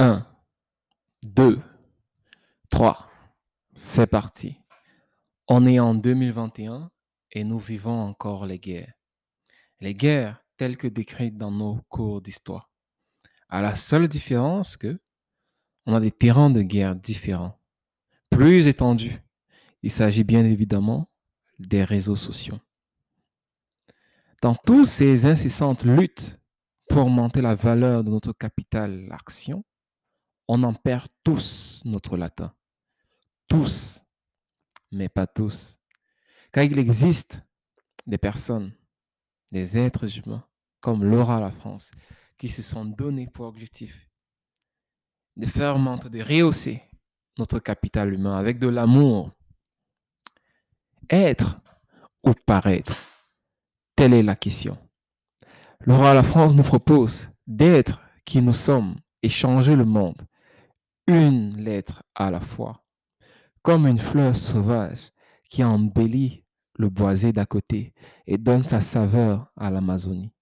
1, 2, 3. C'est parti. On est en 2021 et nous vivons encore les guerres. Les guerres telles que décrites dans nos cours d'histoire. À la seule différence que on a des terrains de guerre différents, plus étendus. Il s'agit bien évidemment des réseaux sociaux. Dans toutes ces incessantes luttes pour augmenter la valeur de notre capital, l'action, on en perd tous notre latin. Tous, mais pas tous. Car il existe des personnes, des êtres humains, comme Laura La France, qui se sont donnés pour objectif de faire monter, de rehausser notre capital humain avec de l'amour. Être ou paraître Telle est la question. Laura La France nous propose d'être qui nous sommes et changer le monde une lettre à la fois, comme une fleur sauvage qui embellit le boisé d'à côté et donne sa saveur à l'Amazonie.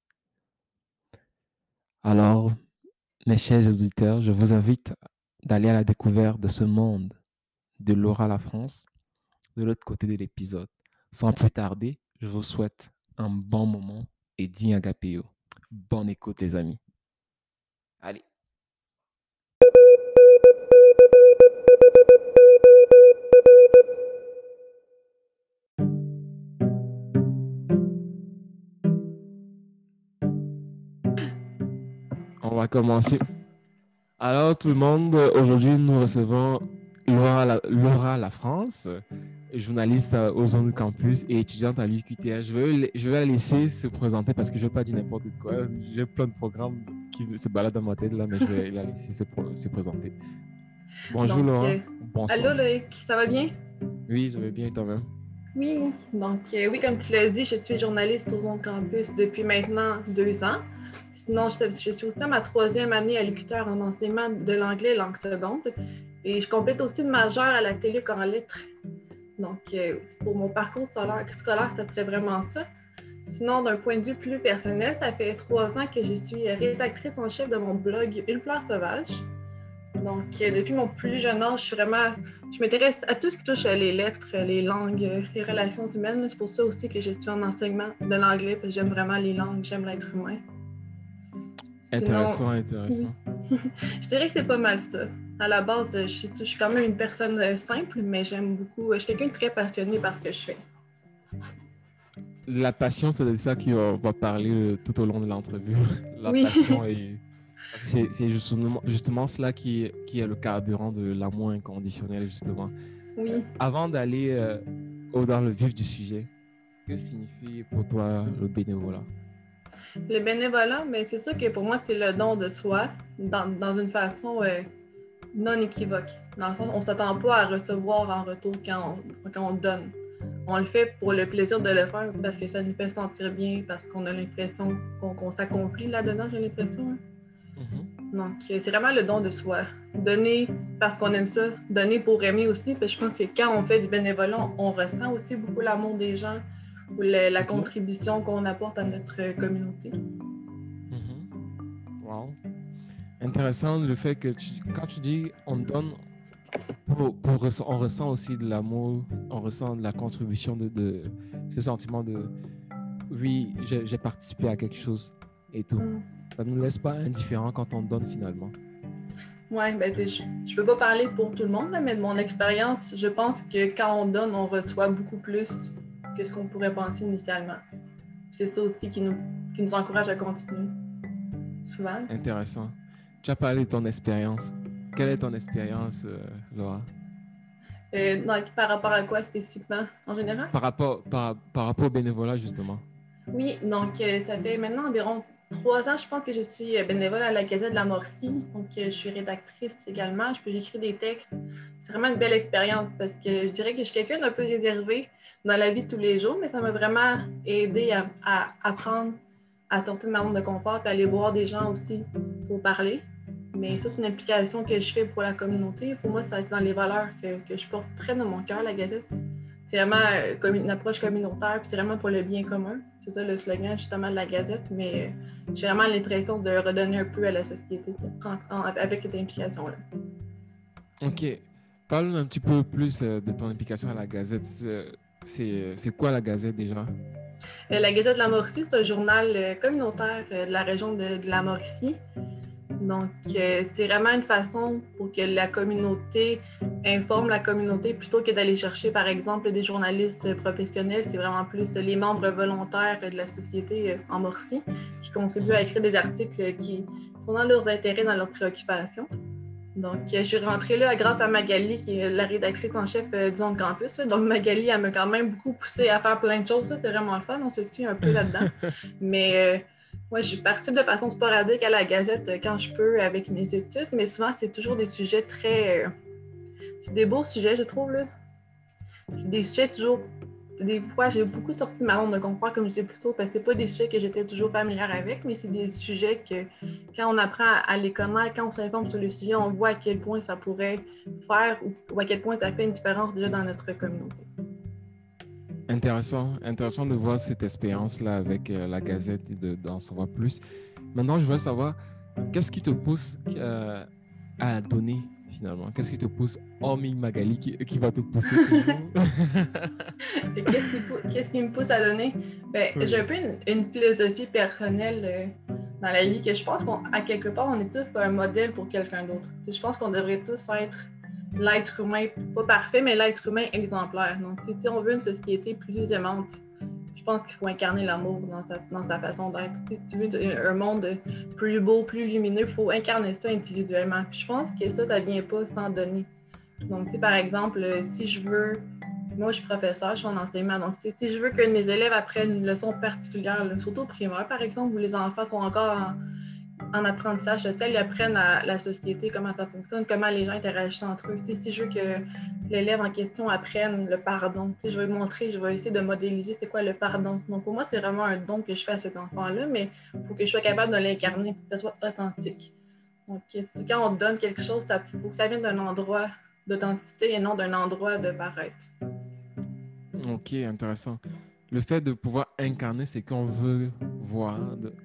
Alors, mes chers auditeurs, je vous invite d'aller à la découverte de ce monde de Laura La France de l'autre côté de l'épisode. Sans plus tarder, je vous souhaite un bon moment et dis agapéo. Bonne écoute les amis. Allez. On va commencer. Alors tout le monde, aujourd'hui nous recevons Laura La, Laura La France, journaliste aux Zones Campus et étudiante à l'UQTH. Je vais, je vais la laisser se présenter parce que je ne vais pas dire n'importe quoi. J'ai plein de programmes qui se baladent dans ma tête là, mais je vais la laisser se, se présenter. Bonjour Donc, Laura. euh, Bonsoir. Allô, Loïc, ça va bien? Oui, ça va bien toi-même? Oui. Donc, euh, oui, comme tu l'as dit, je suis journaliste aux Ondes Campus depuis maintenant deux ans. Sinon, je, suis aussi à ma troisième année à l'UQTR en enseignement de l'anglais langue seconde. Et je complète aussi une majeure à la télé en lettres. Donc, euh, pour mon parcours scolaire, scolaire, ça serait vraiment ça. Sinon, d'un point de vue plus personnel, ça fait trois ans que je suis rédactrice en chef de mon blog Une fleur sauvage. Donc, euh, depuis mon plus jeune âge, je suis vraiment je m'intéresse à tout ce qui touche les lettres, les langues, les relations humaines. C'est pour ça aussi que je suis en enseignement de l'anglais, parce que j'aime vraiment les langues, j'aime l'être humain. Sinon, Intéressant, intéressant. je dirais que c'est pas mal ça. À la base, je suis, je suis quand même une personne euh, simple, mais j'aime beaucoup. Je suis quelqu'un de très passionné par ce que je fais. La passion, c'est de ça qu'on va parler euh, tout au long de l'entrevue. La Oui. passion est... C'est justement, justement cela qui est, qui est le carburant de l'amour inconditionnel, justement. Oui. Avant d'aller euh, dans le vif du sujet, que signifie pour toi le bénévolat? Le bénévolat, mais c'est sûr que pour moi, c'est le don de soi dans, dans une façon euh, non équivoque. Dans le sens, on ne s'attend pas à recevoir en retour quand on, quand on donne. On le fait pour le plaisir de le faire parce que ça nous fait sentir bien, parce qu'on a l'impression qu'on s'accomplit là-dedans, j'ai l'impression. hein. Donc, euh, c'est vraiment le don de soi. Donner parce qu'on aime ça, donner pour aimer aussi, parce que je pense que quand on fait du bénévolat, on ressent aussi beaucoup l'amour des gens ou le- la contribution qu'on apporte à notre communauté. Mhm. Wow. Intéressant le fait que tu- quand tu dis on donne, pour- pour ressa- on ressent aussi de l'amour, on ressent de la contribution de, de ce sentiment de oui, j'ai participé à quelque chose et tout. Mm. Ça ne nous laisse pas indifférents quand on donne finalement. Oui, ben, je ne peux pas parler pour tout le monde, mais de mon expérience, je pense que quand on donne, on reçoit beaucoup plus que ce qu'on pourrait penser initialement. C'est ça aussi qui nous, qui nous encourage à continuer. Souvent. Intéressant. Tu as parlé de ton expérience. Quelle est ton expérience, euh, Laura? Euh, donc, par rapport à quoi spécifiquement, en général? par rapport, par, par rapport au bénévolat, justement. Oui, donc euh, ça fait maintenant environ trois ans, je pense que je suis euh, bénévole à la Gazette de la Morcie. Donc, euh, je suis rédactrice également. Je peux j'écris des textes. C'est vraiment une belle expérience parce que je dirais que je suis quelqu'un d'un peu réservé dans la vie de tous les jours, mais ça m'a vraiment aidé à, apprendre à sortir de ma zone de confort et aller voir des gens aussi pour parler. Mais ça, c'est une implication que je fais pour la communauté. Pour moi, c'est dans les valeurs que, que je porte très dans mon cœur, la Gazette. C'est vraiment euh, une approche communautaire, puis c'est vraiment pour le bien commun. c'est ça le slogan justement de la Gazette, mais j'ai vraiment l'impression de redonner un peu à la société avec cette implication-là. OK. Parle un petit peu plus de ton implication à la Gazette. C'est quoi la Gazette déjà? La Gazette de la Mauricie, c'est un journal communautaire de la région de, la Mauricie. Donc, euh, c'est vraiment une façon pour que la communauté informe la communauté plutôt que d'aller chercher, par exemple, des journalistes professionnels. C'est vraiment plus les membres volontaires de la société euh, en Morcie qui contribuent à écrire des articles qui sont dans leurs intérêts, dans leurs préoccupations. Donc, je suis rentrée là grâce à Magali, qui est la rédactrice en chef euh, du Zone Campus. Donc, Magali, elle m'a quand même beaucoup poussé à faire plein de choses. C'est vraiment le fun. On se suit un peu là-dedans. Mais moi, je participe de façon sporadique à la Gazette euh, quand je peux avec mes études, mais souvent, c'est toujours des sujets très. Euh, c'est des beaux sujets, je trouve. Là. C'est des sujets toujours. Des fois, j'ai beaucoup sorti ma zone de confort, comme je disais plus tôt, parce que c'est pas des sujets que j'étais toujours familière avec, mais c'est des sujets que, quand on apprend à les connaître, quand on s'informe sur le sujet, on voit à quel point ça pourrait faire ou à quel point ça fait une différence déjà dans notre communauté. Intéressant, intéressant de voir cette expérience-là avec euh, la Gazette et d'en savoir plus. Maintenant, je veux savoir, qu'est-ce qui te pousse euh, à donner finalement Qu'est-ce qui te pousse, hormis Magali, qui, va te pousser toujours Qu'est-ce qui, me pousse à donner? Ben, J'ai un peu une, philosophie personnelle euh, dans la vie que je pense qu'à quelque part, on est tous un modèle pour quelqu'un d'autre. Je pense qu'on devrait tous être l'être humain, pas parfait, mais l'être humain exemplaire. Donc, si, on veut une société plus aimante, pense qu'il faut incarner l'amour dans sa, dans sa façon d'être. Si tu veux un monde plus beau, plus lumineux, il faut incarner ça individuellement. je pense que ça, ça vient pas sans donner. Donc, par exemple, si je veux, moi je suis professeur, je suis en enseignement, donc si, je veux que mes élèves apprennent une leçon particulière, surtout au primaire par exemple, où les enfants sont encore en, en apprentissage social, ils apprennent à la société, comment ça fonctionne, comment les gens interagissent entre eux. si je veux que l'élève en question apprenne le pardon, je vais montrer, je vais essayer de modéliser c'est quoi le pardon. Donc pour moi, c'est vraiment un don que je fais à cet enfant-là, mais il faut que je sois capable de l'incarner, que ce soit authentique. Donc quand on donne quelque chose, il faut que ça vienne d'un endroit d'authenticité et non d'un endroit de paraître. Ok, intéressant le fait de pouvoir incarner ce qu'on veut voir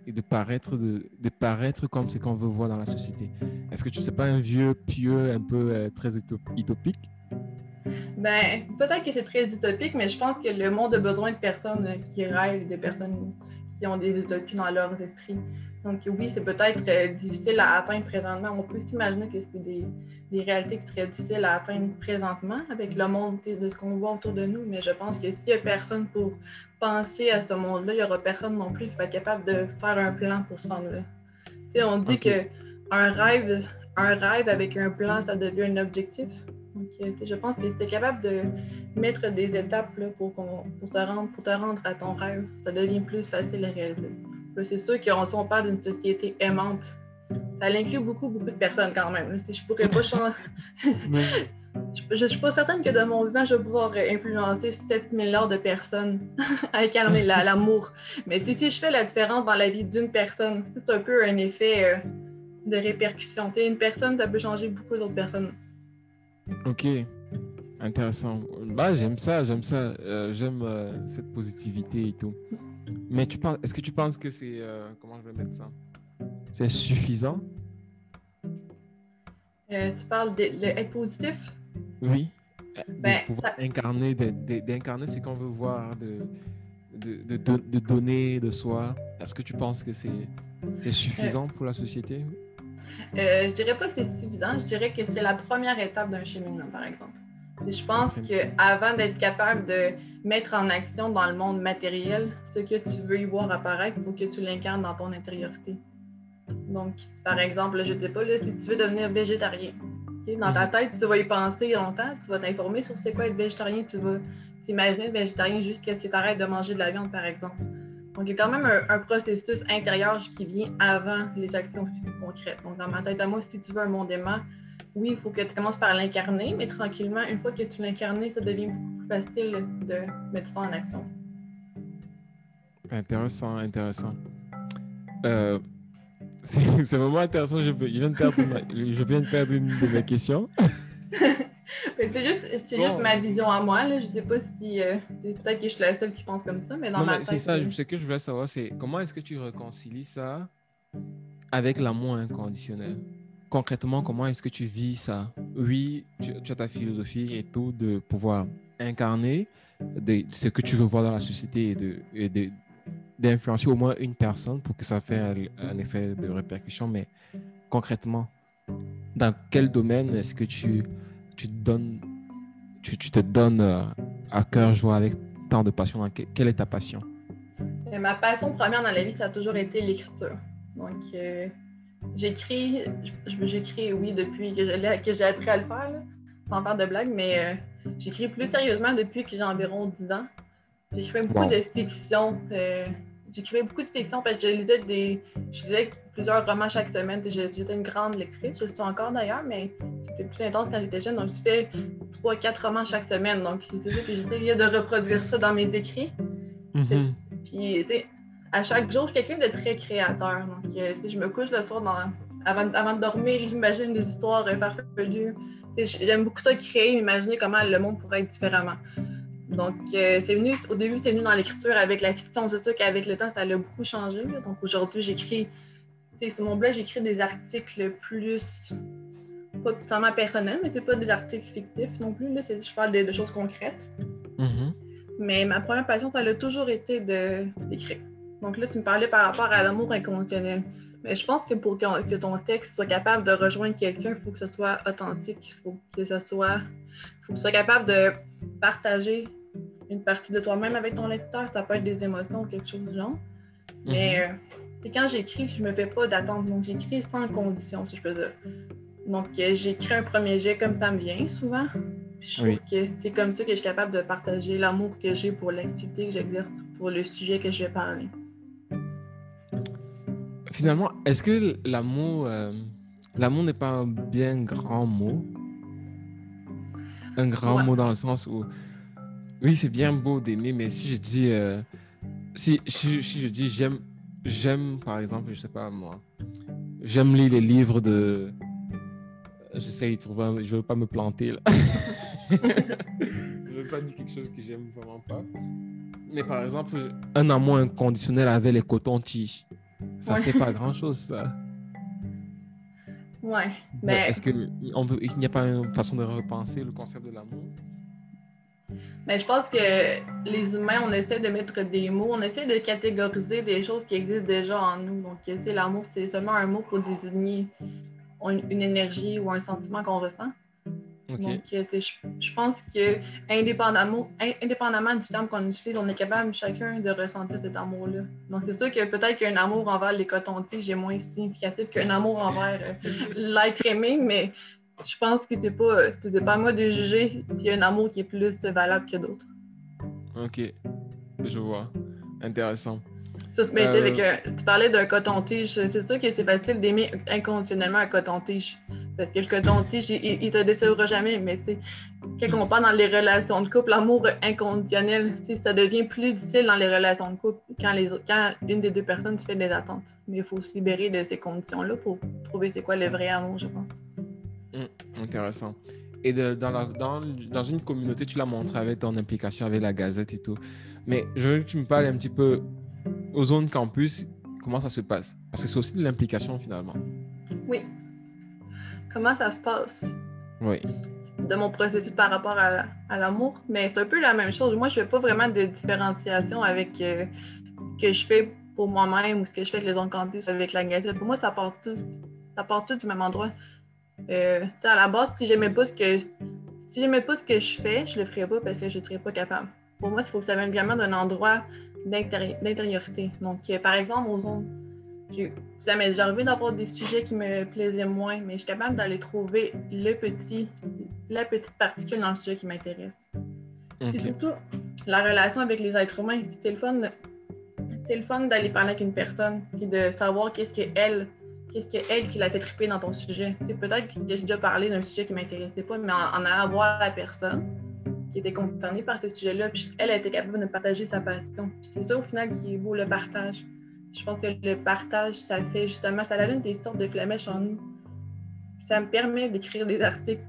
et de paraître, de, paraître comme ce qu'on veut voir dans la société. Est-ce que tu ne sais pas un vieux pieux un peu euh, très utopique? Ben, peut-être que c'est très utopique, mais je pense que le monde a besoin de personnes qui rêvent, de personnes qui ont des utopies dans leurs esprits. Donc oui, c'est peut-être euh, difficile à atteindre présentement. On peut s'imaginer que c'est des, des, réalités qui seraient difficiles à atteindre présentement avec le monde de ce qu'on voit autour de nous, mais je pense que s'il n'y a personne pour penser à ce monde-là, il n'y aura personne non plus qui va être capable de faire un plan pour se rendre là. on dit qu'un rêve, un rêve avec un plan, ça devient un objectif. Donc, euh, je pense que si tu es capable de mettre des étapes là, pour, pour, se rendre, pour te rendre à ton rêve, ça devient plus facile à réaliser. C'est sûr qu'on on parle d'une société aimante, ça inclut beaucoup, beaucoup de personnes quand même. Je pourrais pas changer. je ne suis pas certaine que de mon vivant, je vais pouvoir influencer 7 milliards de personnes à incarner l'amour. Mais si je fais la différence dans la vie d'une personne, c'est un peu un effet euh, de répercussion. une personne, ça peut changer beaucoup d'autres personnes. Ok, intéressant. Bah, j'aime ça, j'aime ça. Euh, j'aime euh, cette positivité et tout. Mais tu penses, est-ce que tu penses que c'est. Euh, comment je vais mettre ça? C'est suffisant? Euh, Tu parles d'être positif? Oui. Ben, de pouvoir incarner, d'incarner ce qu'on veut voir, de, de, de, de, donner de soi. Est-ce que tu penses que c'est suffisant pour la société? euh, Je dirais pas que c'est suffisant, je dirais que c'est la première étape d'un cheminement, par exemple. je pense qu'avant d'être capable de mettre en action dans le monde matériel ce que tu veux y voir apparaître, il faut que tu l'incarnes dans ton intériorité. Donc, par exemple, je ne sais pas, là, si tu veux devenir végétarien, dans ta tête, tu vas y penser longtemps, tu vas t'informer sur c'est quoi être végétarien, tu vas t'imaginer être végétarien jusqu'à ce que tu arrêtes de manger de la viande, par exemple. Donc, il y a quand même un, processus intérieur qui vient avant les actions concrètes. Donc, dans ma tête à moi, si tu veux un monde aimant, oui, il faut que tu commences par l'incarner, mais tranquillement, une fois que tu l'incarnes, ça devient plus facile de mettre ça en action. Intéressant, intéressant. Euh, c'est vraiment intéressant. Je, viens de perdre, je viens de perdre une de mes questions. c'est juste, c'est juste ma vision à moi. Là. Je sais pas si. Euh, peut-être que je suis la seule qui pense comme ça, mais dans non, ma c'est ça, ce que je voulais savoir, c'est comment est-ce que tu réconcilies ça avec l'amour inconditionnel? Concrètement, comment est-ce que tu vis ça? Oui, tu, as ta philosophie et tout de pouvoir incarner de, ce que tu veux voir dans la société et de, d'influencer au moins une personne pour que ça fasse un, effet de répercussion. Mais concrètement, dans quel domaine est-ce que tu, tu, donnes, tu, te donnes euh, à cœur joie avec tant de passion? Quelle est ta passion? Ma passion première dans la vie, ça a toujours été l'écriture. Donc, euh, j'écris, j'écris, oui, depuis que j'ai appris à le faire, sans faire de blagues, mais j'écris plus sérieusement depuis que j'ai environ 10 ans. J'écrivais beaucoup de fiction. j'écrivais beaucoup de fiction parce que je lisais des. Je lisais plusieurs romans chaque semaine. J'étais une grande lectrice, je le suis encore d'ailleurs, mais c'était plus intense quand j'étais jeune. Donc, je lisais trois, quatre romans chaque semaine. Donc, c'est sûr que j'étais de reproduire ça dans mes écrits. Mm-hmm. Puis, à chaque jour, je suis quelqu'un de très créateur. Donc, euh, je me couche le soir dans... avant, avant de dormir, j'imagine des histoires farfelues. J'aime beaucoup ça, créer, imaginer comment le monde pourrait être différemment. Donc, euh, c'est venu, au début, c'est venu dans l'écriture avec la fiction. C'est sûr qu'avec le temps, ça a beaucoup changé. Donc, aujourd'hui, j'écris sur mon blog, j'écris des articles plus, pas totalement personnels, mais c'est pas des articles fictifs non plus. Là, je parle de, choses concrètes. Mm-hmm. Mais ma première passion, ça a toujours été d'écrire. Donc là, tu me parlais par rapport à l'amour inconditionnel. Mais je pense que pour que, ton texte soit capable de rejoindre quelqu'un, il faut que ce soit authentique, il faut que ce soit. faut que tu sois capable de partager une partie de toi-même avec ton lecteur. Ça peut être des émotions ou quelque chose du genre. Mais mm-hmm. euh, et quand j'écris, je me fais pas d'attente. Donc, j'écris sans condition, si je peux dire. Donc, euh, j'écris un premier jet comme ça me vient souvent. je trouve que c'est comme ça que je suis capable de partager l'amour que j'ai pour l'activité que j'exerce, pour le sujet que je vais parler. Finalement, est-ce que l'amour, euh, l'amour n'est pas un bien grand mot? Un grand mot dans le sens où, oui, c'est bien beau d'aimer, mais si je dis, euh, si, si, je dis j'aime j'aime, par exemple, je sais pas moi, j'aime lire les livres de. J'essaie de trouver. Je veux pas me planter là. je veux pas dire quelque chose que j'aime vraiment pas. Mais par exemple, un amour inconditionnel avec les cotons-tiges. Ça, c'est pas grand chose, ça. Ouais. Mais... Est-ce qu'il n'y a pas une façon de repenser le concept de l'amour? Mais je pense que les humains, on essaie de mettre des mots, on essaie de catégoriser des choses qui existent déjà en nous. Donc, l'amour, c'est seulement un mot pour désigner une, énergie ou un sentiment qu'on ressent. Donc, je, pense que indépendamment, indépendamment du terme qu'on utilise, on est capable chacun de ressentir cet amour-là. Donc, c'est sûr que peut-être qu'un amour envers les cotons-tiges est moins significatif qu'un amour envers euh, l'être aimé, mais je pense que t'es pas, pas à moi de juger s'il y a un amour qui est plus valable que d'autres. Ok, je vois. Intéressant. Ça, mais euh, tu parlais d'un coton-tige. C'est sûr que c'est facile d'aimer inconditionnellement un coton-tige. Parce que le coton-tige, il, il, te décevra jamais. Mais quand on parle dans les relations de couple, l'amour inconditionnel, ça devient plus difficile dans les relations de couple quand, les, quand une des deux personnes fait des attentes. Mais il faut se libérer de ces conditions-là pour trouver c'est quoi le vrai amour, je pense. Mmh, intéressant. Et de, dans, la, dans, dans, une communauté, tu l'as montré avec ton implication avec la Gazette et tout. Mais je veux que tu me parles un petit peu aux zones campus, comment ça se passe? Parce que c'est aussi de l'implication finalement. Oui. Comment ça se passe? Oui. De mon processus par rapport à, à l'amour. Mais c'est un peu la même chose. Moi, je ne fais pas vraiment de différenciation avec euh, ce que je fais pour moi-même ou ce que je fais avec les autres campus, avec la Gazette. Pour moi, ça part tout, ça part tout du même endroit. Euh, à la base, si j'aimais pas ce que si j'aimais pas ce que je fais, je le ferais pas parce que je serais pas capable. Pour moi, il faut que ça vienne vraiment d'un endroit d'intériorité. Donc, euh, par exemple, aux zones, ça m'est déjà arrivé d'avoir des sujets qui me plaisaient moins, mais je suis capable d'aller trouver le petit, la petite particule dans le sujet qui m'intéresse. C'est surtout la relation avec les êtres humains. C'est le fun, c'est le fun d'aller parler avec une personne et de savoir qu'est-ce qu'elle qu'est-ce qu'elle qui l'a fait triper dans ton sujet. C'est peut-être que j'ai déjà parlé d'un sujet qui ne m'intéressait pas, mais en, allant voir la personne qui était concernée par ce sujet-là, puis elle a été capable de partager sa passion. c'est ça au final qui est beau, le partage. Je pense que le partage, ça fait justement, ça allume des sortes de flamèches en nous. ça me permet d'écrire des articles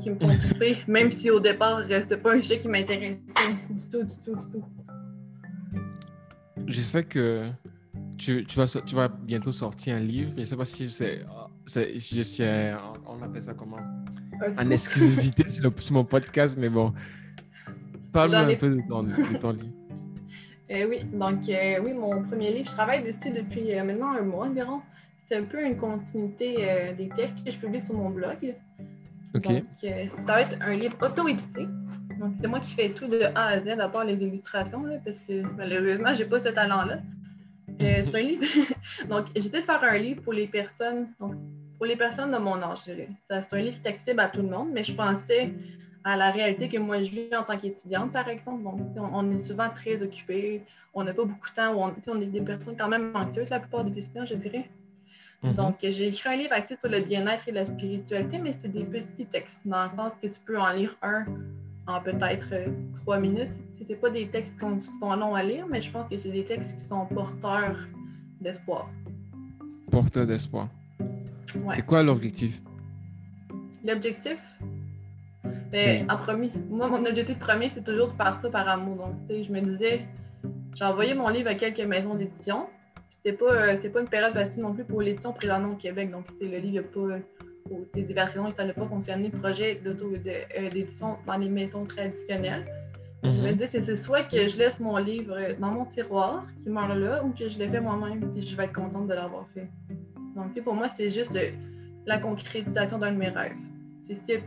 qui me font kiffer, même si au départ, c'était pas un sujet qui m'intéressait du tout, du tout, du tout. Je sais que tu, tu, vas, tu vas bientôt sortir un livre. Je ne sais pas si c'est. Je suis, on appelle ça comment? En exclusivité sur, sur, mon podcast, mais bon. Parle-moi un peu de ton, de ton livre. Euh, oui, donc euh, oui, mon premier livre, je travaille dessus depuis euh, maintenant un mois environ. C'est un peu une continuité des textes que je publie sur mon blog. OK. Donc, ça va être un livre auto-édité. Donc, c'est moi qui fais tout de A à Z, à part les illustrations, là, parce que malheureusement, j'ai pas ce talent-là. c'est un livre. donc, j'étais de faire un livre pour les personnes, donc pour les personnes de mon âge, je dirais. C'est un livre qui est accessible à tout le monde, mais je pensais à la réalité que moi je vis en tant qu'étudiante, par exemple. Donc, on, est souvent très occupé, on n'a pas beaucoup de temps, on, on, est des personnes quand même anxieuses, la plupart des étudiants, je dirais. Mhm. Donc, j'ai écrit un livre axé sur le bien-être et la spiritualité, mais c'est des petits textes, dans le sens que tu peux en lire un en peut-être euh, trois minutes. Ce n'est pas des textes qui sont longs à lire, mais je pense que c'est des textes qui sont porteurs d'espoir. Porteurs d'espoir. C'est quoi l'objectif? L'objectif, ben, en premier, moi, mon objectif premier, c'est toujours de faire ça par amour. Donc, tu sais, je me disais, j'ai envoyé mon livre à quelques maisons d'édition. C'était pas, euh, pas une période facile non plus pour l'édition présentement au Québec. Donc, le livre n'a pas, pour des diverses raisons, ça n'a pas fonctionné, projet euh, d'édition dans les maisons traditionnelles. Je me mhm. disais, c'est soit que je laisse mon livre dans mon tiroir, qui meurt là, ou que je l'ai fait moi-même, puis je vais être contente de l'avoir fait. Donc, pour moi, c'est juste euh, la concrétisation d'un de mes rêves. C'est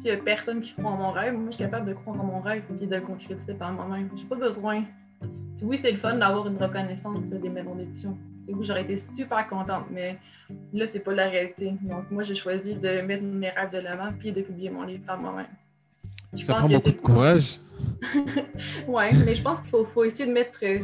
s'il n'y a personne qui croit en mon rêve, moi, je suis capable de croire en mon rêve et de le concrétiser par moi-même. J'ai pas besoin. Oui, c'est le fun d'avoir une reconnaissance des maisons d'édition. Oui, j'aurais été super contente, mais là, c'est pas la réalité. Donc, moi, j'ai choisi de mettre mes rêves de l'avant puis de publier mon livre par moi-même. Ça prend beaucoup de courage. oui, mais je pense qu'il faut, essayer de mettre euh,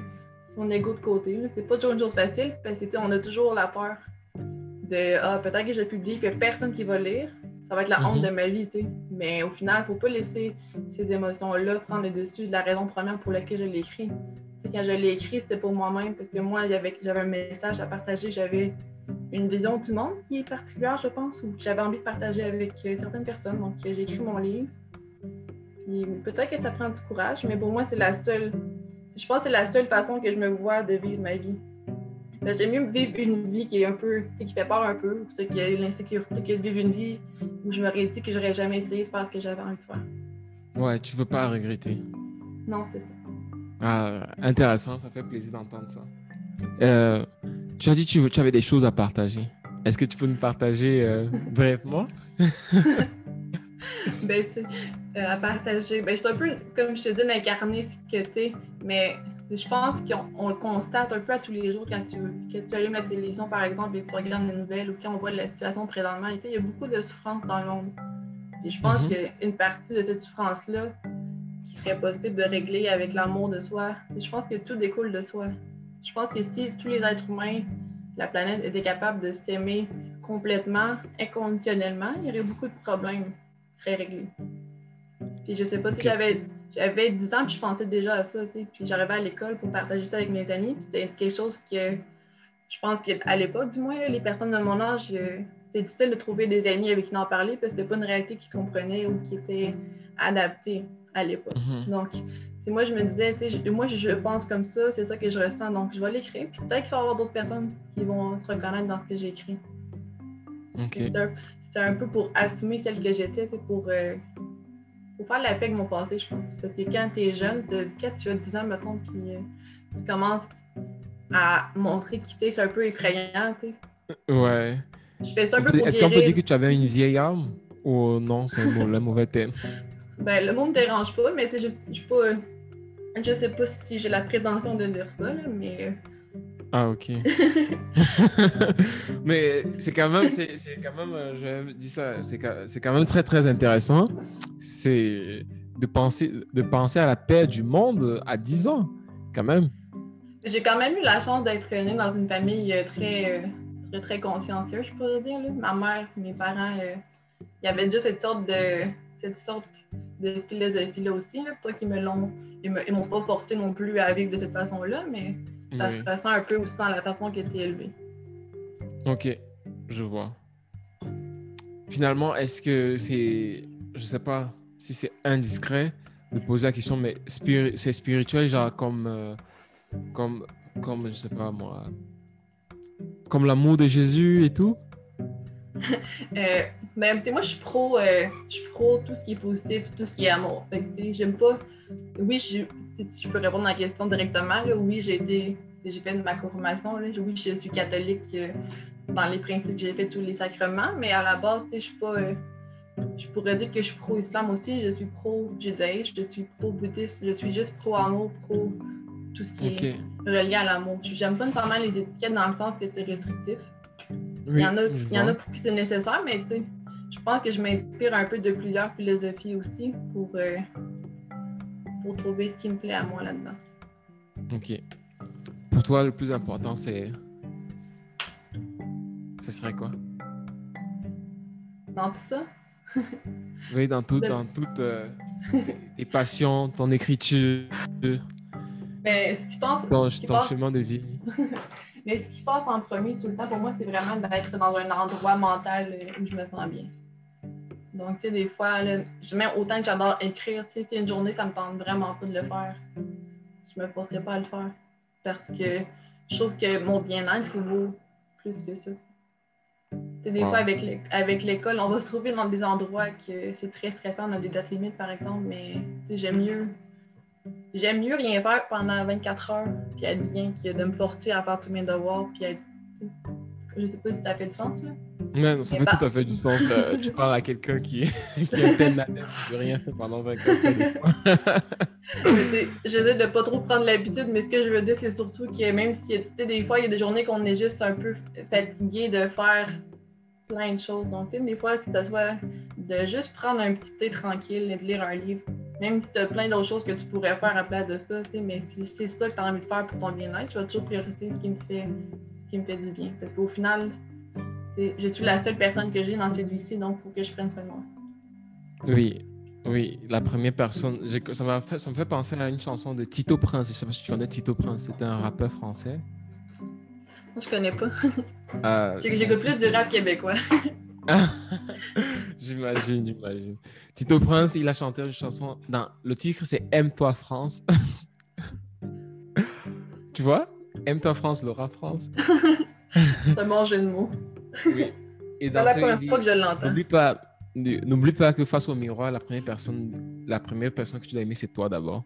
son ego de côté. C'est pas toujours une chose facile parce qu'on a toujours la peur de Ah, peut-être que je publie a personne qui va lire ça va être la honte de mhm. ma vie, tu sais. Mais au final, il ne faut pas laisser ces émotions-là prendre le dessus de la raison première pour laquelle je l'ai écrit. quand je l'ai écrit, c'était pour moi-même, parce que moi, j'avais un message à partager, j'avais une vision du monde qui est particulière, je pense, ou j'avais envie de partager avec euh, certaines personnes. Donc, j'ai écrit mon livre. Puis peut-être que ça prend du courage, mais pour moi, c'est la seule. Je pense que c'est la seule façon que je me vois de vivre ma vie. J'aime mieux vivre une vie qui est un peu, qui fait peur un peu, ou qui a l'insécurité, que de vivre une vie où je m'aurais dit que j'aurais jamais essayé de faire ce que j'avais envie de faire. Ouais, tu veux pas regretter. Non, c'est ça. Ah, intéressant, ça fait plaisir d'entendre ça. Euh, tu as dit que tu, tu, avais des choses à partager. Est-ce que tu peux nous partager euh, brièvement? ben, tu sais, euh, à partager. Ben, je suis un peu, comme je te dis, d'incarner ce que tu es, mais je pense qu'on le constate un peu à tous les jours quand tu, tu allumes la télévision, par exemple, et que tu regardes les nouvelles ou quand on voit la situation présentement. Il y a beaucoup de souffrance dans le monde. Et je pense mm-hmm. qu'une partie de cette souffrance-là, qui serait possible de régler avec l'amour de soi, et je pense que tout découle de soi. Je pense que si tous les êtres humains, la planète était capable de s'aimer complètement, inconditionnellement, il y aurait beaucoup de problèmes qui seraient réglés. Puis je sais pas j'avais j'avais 10 ans, puis je pensais déjà à ça. Puis j'arrivais à l'école pour partager ça avec mes amis. C'était quelque chose que je pense qu'à l'époque, du moins, les personnes de mon âge, euh, c'est difficile de trouver des amis avec qui en parler parce que c'était pas une réalité qu'ils comprenaient ou qui était adaptée à l'époque. Mm-hmm. Donc, moi, je me disais, moi, je pense comme ça, c'est ça que je ressens. Donc, je vais l'écrire. Puis peut-être qu'il va y avoir d'autres personnes qui vont se reconnaître dans ce que j'ai écrit. C'est un, peu pour assumer celle que j'étais, pour. Euh, faut faire la paix avec mon passé, je pense. Parce que quand tu es jeune, de, quand tu as 10 ans, mettons, puis euh, tu commences à montrer qui t'es, c'est un peu effrayant, tu sais. Ouais. Je fais ça un peu pour Est-ce qu'on peut dire que tu avais une vieille âme? Ou non, c'est le mauvais thème? Ben, le monde ne dérange pas, mais tu sais, je, je, sais pas si j'ai la prétention de dire ça, là, mais ah, ok. Mais c'est quand même, c'est, quand même, euh, je dis ça, c'est, c'est quand même très, très intéressant. C'est de penser, de penser à la paix du monde à 10 ans, quand même. J'ai quand même eu la chance d'être née dans une famille euh, très, euh, très, très consciencieuse, je pourrais dire. Ma mère, mes parents, il y avait juste cette sorte de, cette sorte de philosophie-là aussi. Là. Pas qu'ils me l'ont, ils, m'ont pas forcé non plus à vivre de cette façon-là, mais ça se ressent un peu aussi dans la façon qui était élevée. Ok, je vois. finalement, est-ce que c'est, je sais pas si c'est indiscret de poser la question, mais c'est spirituel, genre comme, euh, comme, comme, je sais pas moi, comme l'amour de Jésus et tout? euh, ben, moi, je suis pro, euh, je suis pro tout ce qui est positif, tout ce qui est amour. j'aime pas. Oui, je, si je peux répondre à la question directement, oui, j'ai été, j'ai fait ma confirmation. Là, oui, je suis catholique euh, dans les principes, j'ai fait tous les sacrements, mais à la base, je suis pas. Euh, je pourrais dire que je suis pro-islam aussi, je suis pro-judaïsme, je suis pro-bouddhiste, je suis juste pro-amour, pro tout ce qui est relié à l'amour. J'aime pas nécessairement les étiquettes dans le sens que c'est restrictif. il y en a, il y en a pour qui c'est nécessaire, mais tu sais, je pense que je m'inspire un peu de plusieurs philosophies aussi pour, euh, pour trouver ce qui me plaît à moi là-dedans. Ok. Pour toi, le plus important, c'est. Ce serait quoi? Dans tout ça? oui, dans tout, dans toutes euh, les passions, ton écriture. Mais ce qui passe. Ton, ton chemin de vie. Mais ce qui passe en premier tout le temps, pour moi, c'est vraiment d'être dans un endroit mental où je me sens bien. Donc, tu sais, des fois, même autant que j'adore écrire, tu sais, une journée, ça me tente vraiment pas de le faire. Je me forcerai pas à le faire. Parce que je trouve que mon bien-être vaut plus que ça. sais, des fois, avec l'école, on va se trouver dans des endroits que c'est très stressant, on a des dates limites, par exemple, mais j'aime mieux j'aime mieux rien faire pendant 24 heures, puis être bien, que de me forcer à faire tous mes devoirs, puis être. Je sais pas si ça fait du sens, là. Non, ça fait tout à fait du sens. Euh, tu parles à quelqu'un qui, qui a peine la tête, qui rien fait pendant 24 heures. J'essaie de pas trop prendre l'habitude, mais ce que je veux dire, c'est surtout que même si des fois, il y a des journées qu'on est juste un peu fatigué de faire plein de choses. Donc, des fois, que ce soit de juste prendre un petit thé tranquille et de lire un livre, même si tu as plein d'autres choses que tu pourrais faire à place de ça, mais si c'est ça que tu as envie de faire pour ton bien-être, tu vas toujours prioriser ce qui me fait, qui me fait du bien. Parce qu'au final, je suis la seule personne que j'ai dans cette vie-ci, donc il faut que je prenne soin de moi. Oui, oui, la première personne, ça, fait, ça me fait penser à une chanson de Tito Prince. Je sais pas si tu connais Tito Prince, c'était un rappeur français. Je connais pas. Euh, J'écoute plus du rap québécois. j'imagine, j'imagine. Tito Prince, il a chanté une chanson. Dans, le titre, c'est Aime-toi France. tu vois? Aime-toi France, Laura France. c'est un bon jeu de mots. Oui. Et dans la première fois que je l'entends. N'oublie pas, n'oublie pas que face au miroir, la première personne, la première personne que tu dois aimer, c'est toi d'abord.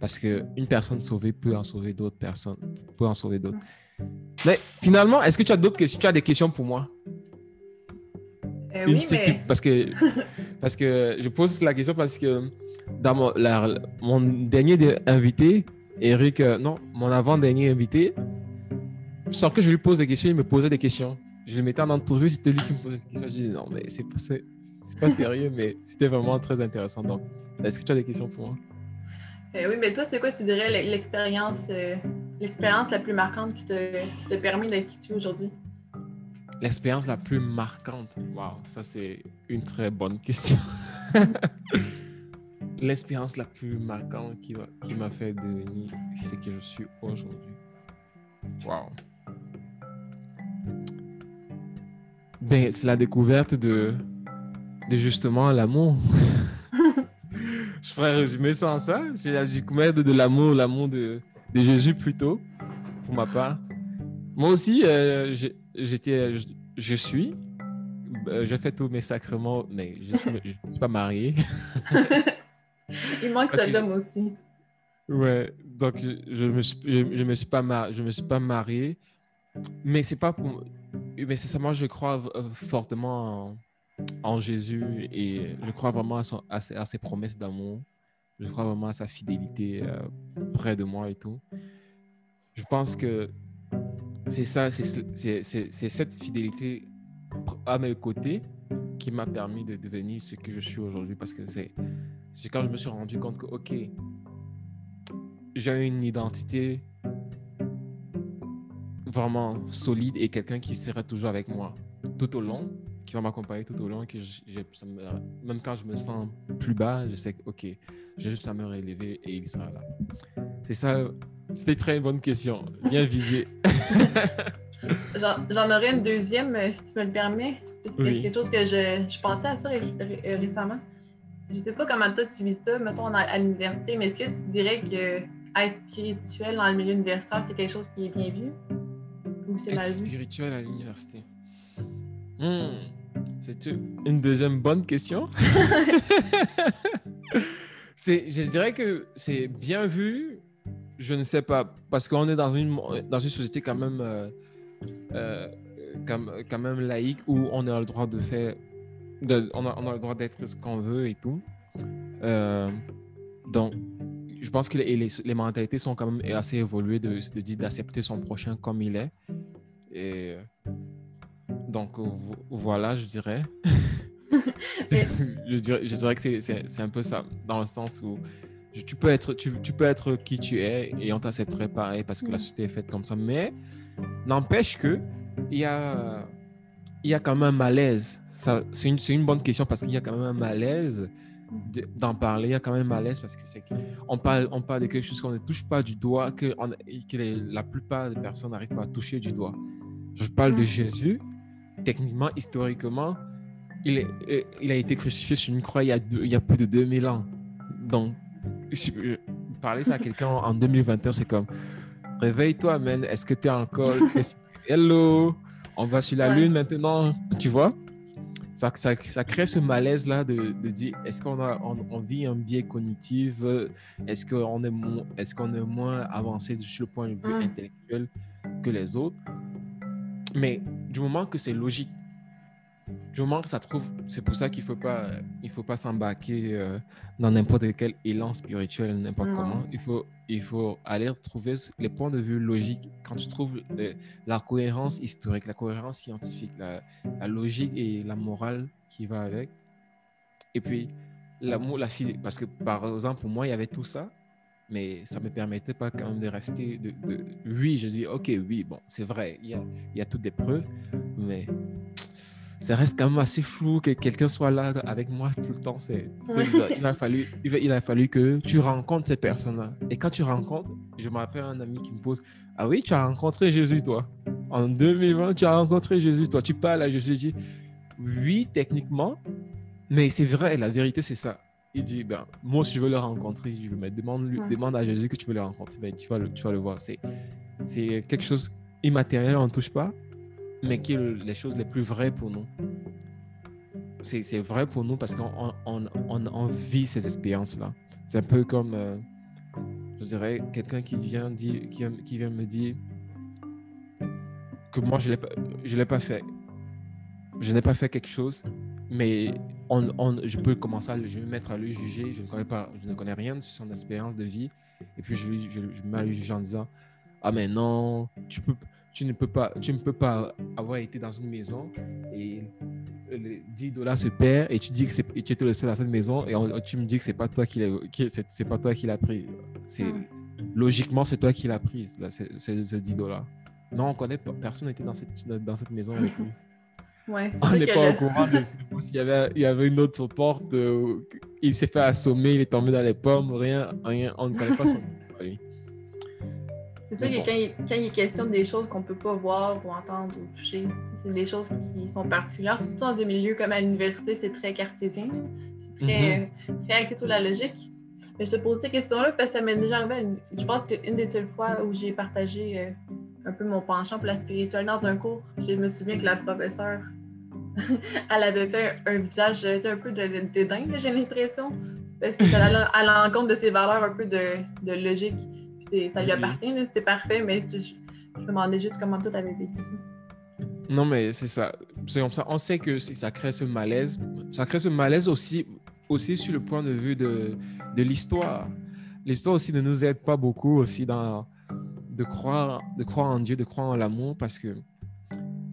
Parce qu'une personne sauvée peut en sauver d'autres personnes. Peut en sauver d'autres. Mais finalement, est-ce que tu as d'autres questions? Tu as des questions pour moi? Euh, oui, mais... parce que parce que je pose la question parce que dans mon, mon dernier invité, Eric, euh, non, mon avant-dernier invité, sans que je lui pose des questions, il me posait des questions. Je le mettais en entrevue, c'était lui qui me posait des questions. Je disais non, mais c'est pas, pas sérieux, mais c'était vraiment très intéressant. Donc, est-ce que tu as des questions pour moi? Euh, Oui, mais toi, c'est quoi, tu dirais, l'expérience l'expérience la plus marquante qui t'a permis d'être qui tu es aujourd'hui? L'expérience la plus marquante. Wow, ça c'est une très bonne question. L'expérience la plus marquante qui, m'a fait devenir ce que je suis aujourd'hui. Wow. Ben, c'est la découverte de, justement l'amour. je ferais résumer sans ça. J'ai la découverte de, l'amour, l'amour de, Jésus plutôt, pour ma part. Moi aussi, euh, j'étais, je, suis, euh, j'ai fait tous mes sacrements, mais je ne suis, pas marié. Il manque ça d'homme aussi. Ouais, donc je ne me, suis, je, me suis pas je me suis pas marié, mais c'est pas pour, mais c'est ça, moi je crois euh, fortement en, Jésus et je crois vraiment à, ses, promesses d'amour. Je crois vraiment à sa fidélité près de moi et tout. Je pense que c'est ça, c'est cette fidélité à mes côtés qui m'a permis de devenir ce que je suis aujourd'hui parce que c'est quand je me suis rendu compte que, ok, j'ai une identité vraiment solide et quelqu'un qui sera toujours avec moi tout au long, qui va m'accompagner tout au long, que même quand je me sens plus bas, je sais que, ok, j'ai juste à me relever et il sera là. C'est ça, c'était très bonne question, bien visée. J'en aurais une deuxième, euh, si tu me le permets. C'est quelque chose que je, je pensais à ça récemment. Je sais pas comment toi tu vis ça, mettons à, l'université, mais est-ce que tu dirais que être spirituel dans le milieu universitaire, c'est quelque chose qui est bien vu? Ou c'est mal vu? spirituel à l'université. Hmm. C'est une deuxième bonne question. je dirais que c'est bien vu, je ne sais pas, parce qu'on est dans une, dans une société quand même, euh, euh, quand, même laïque où on a le droit de faire, de, on, a, on, a, le droit d'être ce qu'on veut et tout. Euh, donc, je pense que les, les, mentalités sont quand même assez évoluées de, de d'accepter son prochain comme il est. Et donc, voilà, je dirais. je, dirais, je dirais que c'est un peu ça, dans le sens où tu peux être, tu, tu peux être qui tu es et on t'accepterait pareil parce que la société est faite comme ça. Mais n'empêche que il y a, il y a quand même un malaise. C'est une, une, bonne question parce qu'il y a quand même un malaise d'en parler. Il y a quand même un malaise parce que c'est on parle, on parle de quelque chose qu'on ne touche pas du doigt, que, que la plupart des personnes n'arrivent pas à toucher du doigt. Je parle de Jésus. Techniquement, historiquement, il, est, il a été crucifié sur une croix il y a, il y a plus de 2000 ans. Donc, parler ça à quelqu'un en 2021, c'est comme réveille-toi, man. Est-ce que tu es encore. Hello, on va sur la Lune maintenant, tu vois? Ça, ça, ça, crée ce malaise-là de, de, dire est-ce qu'on a, on, vit un biais cognitif? Est-ce qu'on est, est, qu'on est moins avancé sur le point de vue mm. intellectuel que les autres? Mais du moment que c'est logique, du moment que ça trouve, c'est pour ça qu'il ne faut pas, il faut pas s'embarquer euh, dans n'importe quel élan spirituel, n'importe comment. Il faut, il faut aller trouver les points de vue logiques. Quand tu trouves la cohérence historique, la cohérence scientifique, la, la, logique et la morale qui va avec. Et puis, l'amour, la fille, parce que par exemple, pour moi, il y avait tout ça, mais ça ne me permettait pas quand même de rester. De, de, oui, je dis, ok, oui, bon, c'est vrai, il y a, il y a toutes des preuves, mais ça reste quand même assez flou que quelqu'un soit là avec moi tout le temps. C'est, il, a fallu, il a fallu que tu rencontres ces personnes-là. Et quand tu rencontres, je me rappelle un ami qui me pose Ah oui, tu as rencontré Jésus, toi. En 2020, tu as rencontré Jésus, toi. Tu parles à Jésus. Je dis Oui, techniquement, mais c'est vrai, la vérité, c'est ça. Il dit ben, Moi, si je veux le rencontrer, je me demande, demande à Jésus que tu veux le rencontrer. Ben, tu, vas le, tu vas le voir. C'est, c'est quelque chose immatériel, on ne touche pas mais qui est les choses les plus vraies pour nous. C'est vrai pour nous parce qu'on on, on, vit ces expériences-là. C'est un peu comme, euh, je dirais, quelqu'un qui vient, dire, qui, vient me dire que moi, je ne l'ai pas fait. Je n'ai pas fait quelque chose, mais on, on, je peux commencer à je vais me mettre à le juger. Je ne connais, pas, je ne connais rien sur son expérience de vie. Et puis, je, je, je me mets juger en disant Ah, mais non, tu peux tu ne peux pas, tu ne peux pas avoir été dans une maison et les 10 dollars se perd et tu dis que tu étais le seul dans cette maison et tu me dis que c'est pas toi qui l'as c'est pas toi qui l'a pris. C'est logiquement c'est toi qui l'as pris c'est ces 10 dollars. Non, on connaît pas, personne n'était dans cette dans cette maison avec nous. Ouais, on n'est pas au courant de s'il y avait, il y avait une autre porte, euh, il s'est fait assommer, il est tombé dans les pommes, rien, rien, on ne connaît pas son c'est ça que quand, il, est question des choses qu'on ne peut pas voir ou entendre ou toucher, c'est des choses qui sont particulières, surtout dans des milieux comme à l'université, c'est très cartésien. C'est très, mm-hmm. axé sur la logique. Mais je te pose ces questions-là parce que ça m'est déjà arrivé. Je pense qu'une des seules fois où j'ai partagé euh, un peu mon penchant pour la spiritualité dans un cours, je me souviens que la professeure, elle avait fait un, visage un peu de, dédain, j'ai l'impression, parce que ça allait à l'encontre de ses valeurs un peu de, de logique ça lui appartient, c'est parfait, mais je, me demandais juste comment toi t'avais vécu ça. Non, mais c'est ça. C'est comme ça. On sait que ça crée ce malaise. Ça crée ce malaise aussi, aussi sur le point de vue de, de l'histoire. L'histoire aussi ne nous aide pas beaucoup aussi dans, de, croire, de croire en Dieu, de croire en l'amour, parce que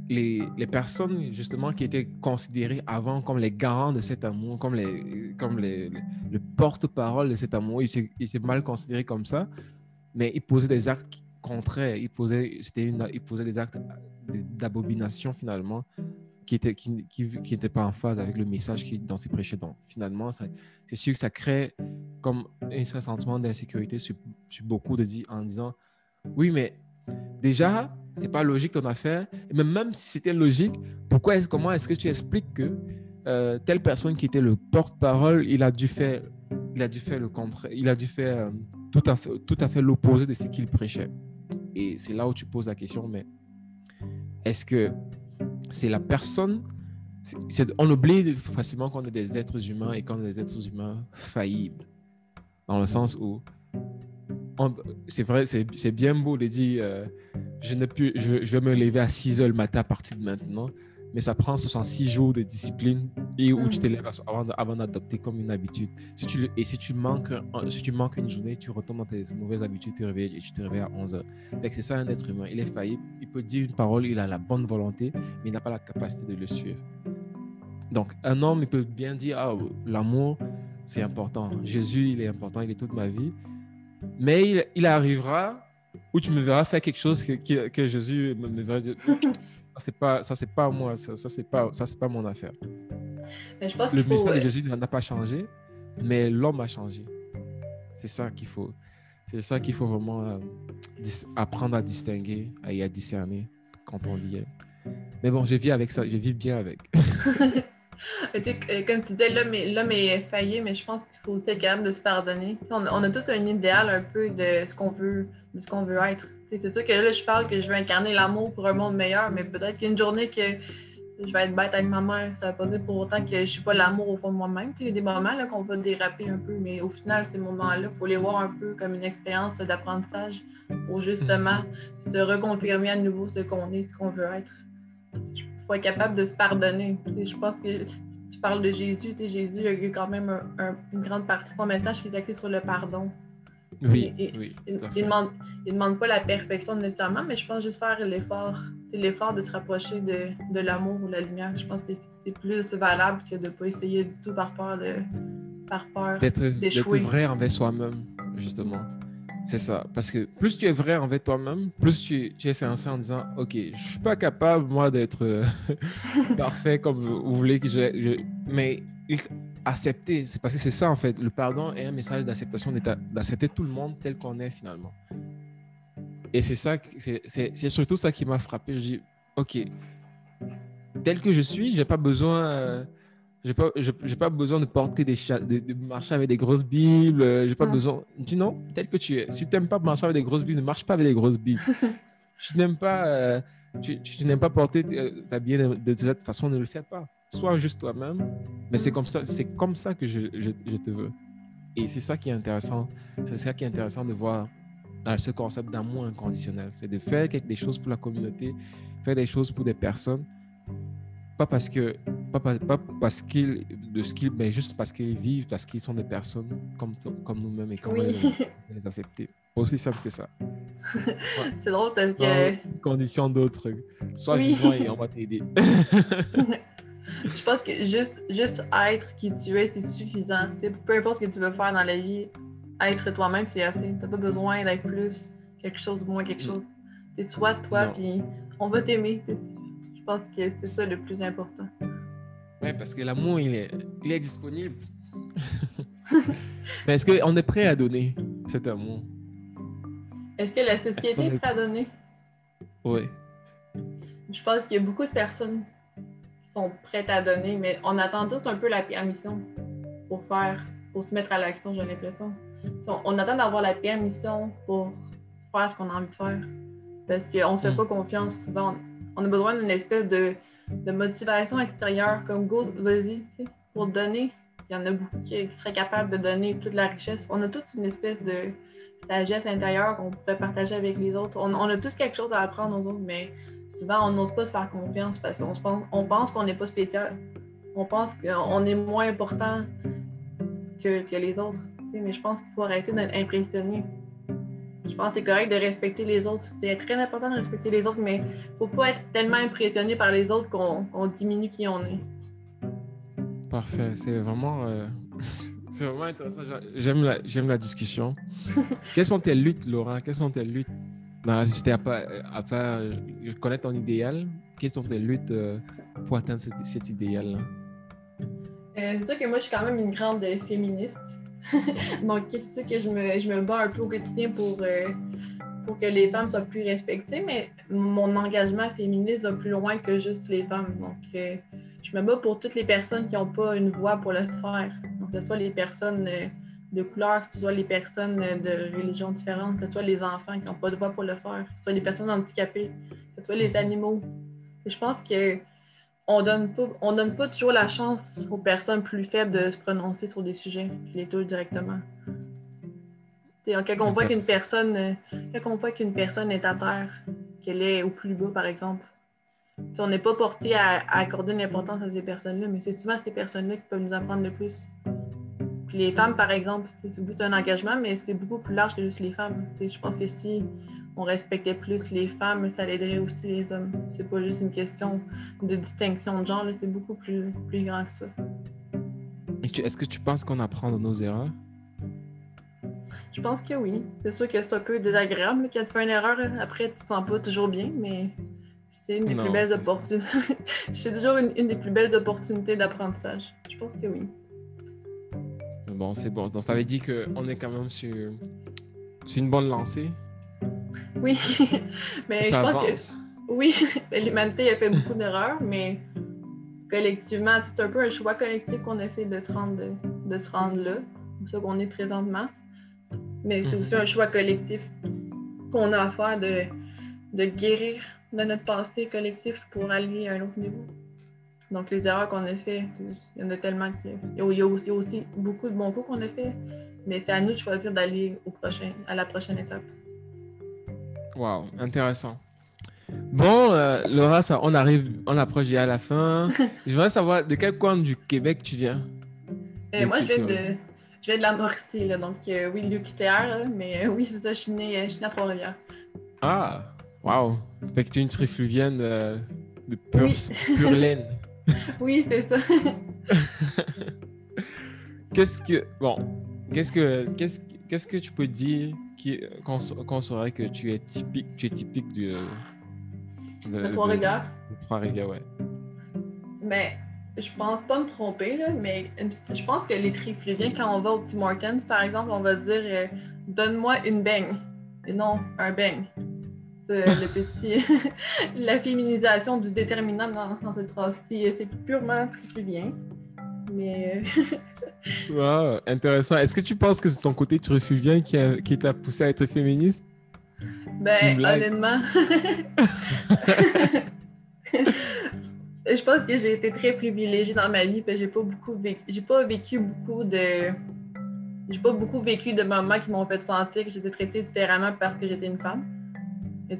les, les, personnes justement qui étaient considérées avant comme les garants de cet amour, comme les, comme les, le porte-parole de cet amour, ils étaient mal considérés comme ça mais il posait des actes contraires. Il posait, une, il posait des actes d'abomination finalement qui n'étaient qui, qui, pas en phase avec le message qui, dont il prêchait. Donc finalement, c'est sûr que ça crée comme un sentiment d'insécurité sur, beaucoup de dire en disant oui, mais déjà, c'est pas logique ton affaire. Mais même si c'était logique, pourquoi comment est-ce que tu expliques que euh, telle personne qui était le porte-parole, il a dû faire, il a dû faire le contraire, il a dû faire euh, tout à fait, tout à fait l'opposé de ce qu'il prêchait. Et c'est là où tu poses la question, mais est-ce que c'est la personne on oublie facilement qu'on est des êtres humains et qu'on est des êtres humains faillibles. Dans le sens où c'est vrai, c'est bien beau de dire euh, je, ne plus, je, vais me lever à 6 heures le matin à partir de maintenant, mais ça prend 66 jours de discipline et où tu te lèves avant, avant d'adopter comme une habitude. Si tu, et si tu, manques, si tu manques une journée, tu retournes dans tes mauvaises habitudes te réveilles, et tu te réveilles à 11 heures. C'est ça un être humain. Il est faillible, il peut dire une parole, il a la bonne volonté, mais il n'a pas la capacité de le suivre. Donc, un homme, il peut bien dire ah, l'amour, c'est important. Jésus, il est important, il est toute ma vie. Mais il, arrivera où tu me verras faire quelque chose que, que, Jésus me, verra dire c'est pas ça c'est pas moi ça, ça c'est pas ça c'est pas mon affaire. Mais je pense le message de Jésus n'a pas changé, mais l'homme a changé. C'est ça qu'il faut c'est ça qu'il faut vraiment euh, apprendre à distinguer et à discerner quand on lit. Mais bon, je vis avec ça, je vis bien avec. Euh, comme tu disais, l'homme est, failli, mais je pense qu'il faut aussi être capable de se pardonner. On, a tout un idéal un peu de ce qu'on veut, de ce qu'on veut être. C'est sûr que là, je parle que je veux incarner l'amour pour un monde meilleur, mais peut-être qu'une journée que je vais être bête avec ma mère, ça ne veut pas dire pour autant que je ne suis pas l'amour au fond de moi-même. Il y a des moments qu'on va déraper un peu, mais au final, ces moments-là, il faut les voir un peu comme une expérience d'apprentissage pour justement se reconfirmer à nouveau ce qu'on est, ce qu'on veut être il faut être capable de se pardonner. je pense que tu parles de Jésus. Jésus a eu quand même une grande partie de son message qui est axé sur le pardon. Oui, oui. Il ne demande, demande, pas la perfection nécessairement, mais je pense juste faire l'effort. l'effort de se rapprocher de, de l'amour ou de la lumière. Je pense que c'est plus valable que de ne pas essayer du tout par peur de par peur d'être vrai envers soi-même, justement. C'est ça. Parce que plus tu es vrai envers toi-même, plus tu, tu es sincère en disant Ok, je suis pas capable, moi, d'être euh, parfait comme vous voulez que je. Mais accepter, c'est parce que c'est ça, en fait. Le pardon est un message d'acceptation, d'accepter tout le monde tel qu'on est, finalement. Et c'est ça, c'est surtout ça qui m'a frappé. Je dis Ok, tel que je suis, j'ai pas besoin. Euh, j'ai pas, pas besoin de porter des de, marcher avec des grosses bibles. Euh, j'ai pas besoin. Tu non, tel que tu es. Si tu n'aimes pas marcher avec des grosses bibles, ne marche pas avec des grosses bibles. tu n'aimes pas, euh, tu, tu, n'aimes pas porter ta bien de, de, cette façon, ne le fais pas. Sois juste toi-même. Mais c'est comme ça, c'est comme ça que je, je, je, te veux. Et c'est ça qui est intéressant. C'est ça qui est intéressant de voir dans ce concept d'amour inconditionnel. C'est de faire quelque chose pour la communauté, faire des choses pour des personnes pas parce que pas, pas parce qu'ils de ce qu'ils mais juste parce qu'ils vivent parce qu'ils sont des personnes comme comme nous-mêmes et comment les, accepter aussi simple que ça c'est drôle parce que condition d'autres soit vivant et on va t'aider je pense que juste juste être qui tu es c'est suffisant peu importe ce que tu veux faire dans la vie être toi-même c'est assez t'as pas besoin d'être plus quelque chose ou moins quelque mm. chose c'est soit toi puis on va t'aimer je pense que c'est ça le plus important. Oui, parce que l'amour, il est, il est disponible. Mais est-ce qu'on est prêt à donner cet amour? Est-ce que la société est, prête à donner? Oui. Je pense qu'il y a beaucoup de personnes sont prêtes à donner, mais on attend tous un peu la permission pour faire, pour se mettre à l'action, j'ai l'impression. On attend d'avoir la permission pour faire ce qu'on a envie de faire. Parce qu'on ne se fait hmm. pas confiance souvent on a besoin d'une espèce de, motivation extérieure, comme go, vas-y, pour donner. Il y en a beaucoup qui, seraient capables de donner toute la richesse. On a toute une espèce de sagesse intérieure qu'on pourrait partager avec les autres. On, a tous quelque chose à apprendre aux autres, mais souvent, on n'ose pas se faire confiance parce qu'on pense, on pense qu'on n'est pas spécial. On pense qu'on est moins important que, que les autres. Mais je pense qu'il faut arrêter d'être impressionné je pense que c'est correct de respecter les autres. C'est très important de respecter les autres, mais il ne faut pas être tellement impressionné par les autres qu'on diminue qui on est. Parfait. C'est vraiment, euh, vraiment intéressant. J'aime la, j'aime la discussion. Quelles sont tes luttes, Laurent? Quelles sont tes luttes? Dans la société à part, je connais ton idéal. Quelles sont tes luttes euh, pour atteindre cet, idéal-là? Euh, c'est sûr que moi, je suis quand même une grande féministe. Donc, c'est ça que je me, je me bats un peu au quotidien pour, euh, pour que les femmes soient plus respectées, mais mon engagement féministe va plus loin que juste les femmes. Donc, euh, je me bats pour toutes les personnes qui n'ont pas une voix pour le faire. Donc, que ce soit les personnes euh, de couleur, que ce soit les personnes euh, de religions différentes, que ce soit les enfants qui n'ont pas de voix pour le faire, que ce soit les personnes handicapées, que ce soit les animaux. je pense que on donne pas, on donne pas toujours la chance aux personnes plus faibles de se prononcer sur des sujets qui les touchent directement. quand on voit qu'une personne, euh, quand on voit qu'une personne est à terre, qu'elle est au plus bas, par exemple, on n'est pas porté à, accorder une importance à ces personnes-là, mais c'est souvent ces personnes-là qui peuvent nous apprendre le plus. Puis les femmes, par exemple, c'est un engagement, mais c'est beaucoup plus large que juste les femmes. je pense que si on respectait plus les femmes, ça aiderait aussi les hommes. C'est pas juste une question de distinction de genre, c'est beaucoup plus, plus grand que ça. Est-ce que tu penses qu'on apprend de nos erreurs? Je pense que oui. C'est sûr que c'est un peu désagréable. Quand tu fais une erreur, après, tu te sens pas toujours bien, mais c'est une des plus belles opportunités. c'est toujours une, des plus belles opportunités d'apprentissage. Je pense que oui. Bon, c'est bon. Donc, ça veut dire qu'on est quand même sur, sur une bonne lancée. Oui, mais je pense que oui, l'humanité a fait beaucoup d'erreurs, mais collectivement, c'est un peu un choix collectif qu'on a fait de se rendre, de, se rendre là, comme ça qu'on est présentement. Mais c'est aussi un choix collectif qu'on a à faire de, de guérir de notre passé collectif pour aller à un autre niveau. Donc, les erreurs qu'on a faites, il y en a tellement. Il y a aussi, aussi beaucoup de bons coups qu'on a fait, mais c'est à nous de choisir d'aller au prochain, à la prochaine étape. Wow, intéressant. Bon, euh, Laura, ça, on arrive, on approche à la fin. je voudrais savoir de quel coin du Québec tu viens? Euh, moi, je viens, de, je viens de la Mauricie, là, donc euh, oui, le QTR, mais oui, c'est ça, je suis née, je suis à Trois-Rivières. Ah, wow. C'est que tu es une trifluvienne de pure, pure laine. oui, c'est ça. qu'est-ce que. Bon, qu'est-ce que, qu'est-ce, qu'est-ce que tu peux dire qu'on saurait que tu es typique, tu es typique du, de, Trois-Rivières. Trois-Rivières, ouais. Mais je pense pas me tromper, là, mais je pense que les trifluviens, quand on va au Tim Hortons, par exemple, on va dire euh, Donne-moi une beigne. Et non, un beigne. Le petit. la féminisation du déterminant dans, dans cette phrase-ci. C'est purement trifluvien. Mais. Euh, Wow, intéressant. Est-ce que tu penses que c'est ton côté truffuvien qui, qui t'a poussé à être féministe? Ben, honnêtement. je pense que j'ai été très privilégiée dans ma vie, j'ai pas beaucoup vécu, j'ai pas vécu beaucoup de, j'ai pas beaucoup vécu de moments qui m'ont fait sentir que j'étais traitée différemment parce que j'étais une femme.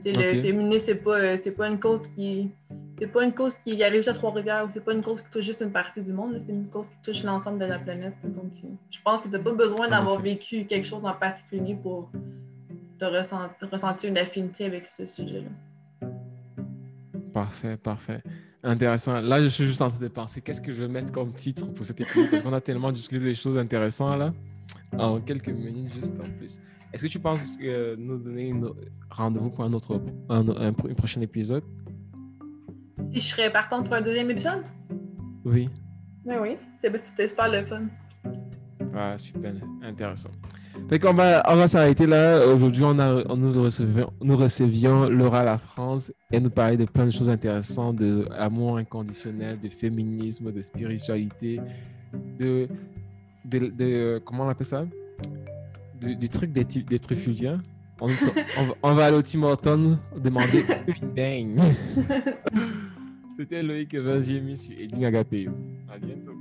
Le féminisme, c'est pas, c'est pas une cause qui, c'est pas une cause qui arrive à Trois-Rivières ou c'est pas une cause qui touche juste une partie du monde, c'est une cause qui touche l'ensemble de la planète. Donc, je pense que tu n'as pas besoin d'avoir vécu quelque chose en particulier pour te ressentir une affinité avec ce sujet-là. Parfait, parfait. Intéressant. Là, je suis juste en train de penser qu'est-ce que je vais mettre comme titre pour cet épisode? Parce qu'on a tellement discuté des choses intéressantes là. En quelques minutes, juste en plus. Est-ce que tu penses que nous donner rendez-vous pour un autre un, un prochain épisode? Si je serais partante pour un deuxième épisode? Oui. Ben oui, c'est super le fun. Ah, super, intéressant. Fait qu'on va, on va s'arrêter là. Aujourd'hui, on, a, on nous, recevions, nous recevions Laura La France et nous parlait de plein de choses intéressantes, de amour inconditionnel, de féminisme, de spiritualité, de, de, comment on appelle ça? Du, truc des, des trifugiens. On, on, va aller au Tim Hortons demander une beigne. C'était Loïc 20e sur Edding Agapeo. À bientôt.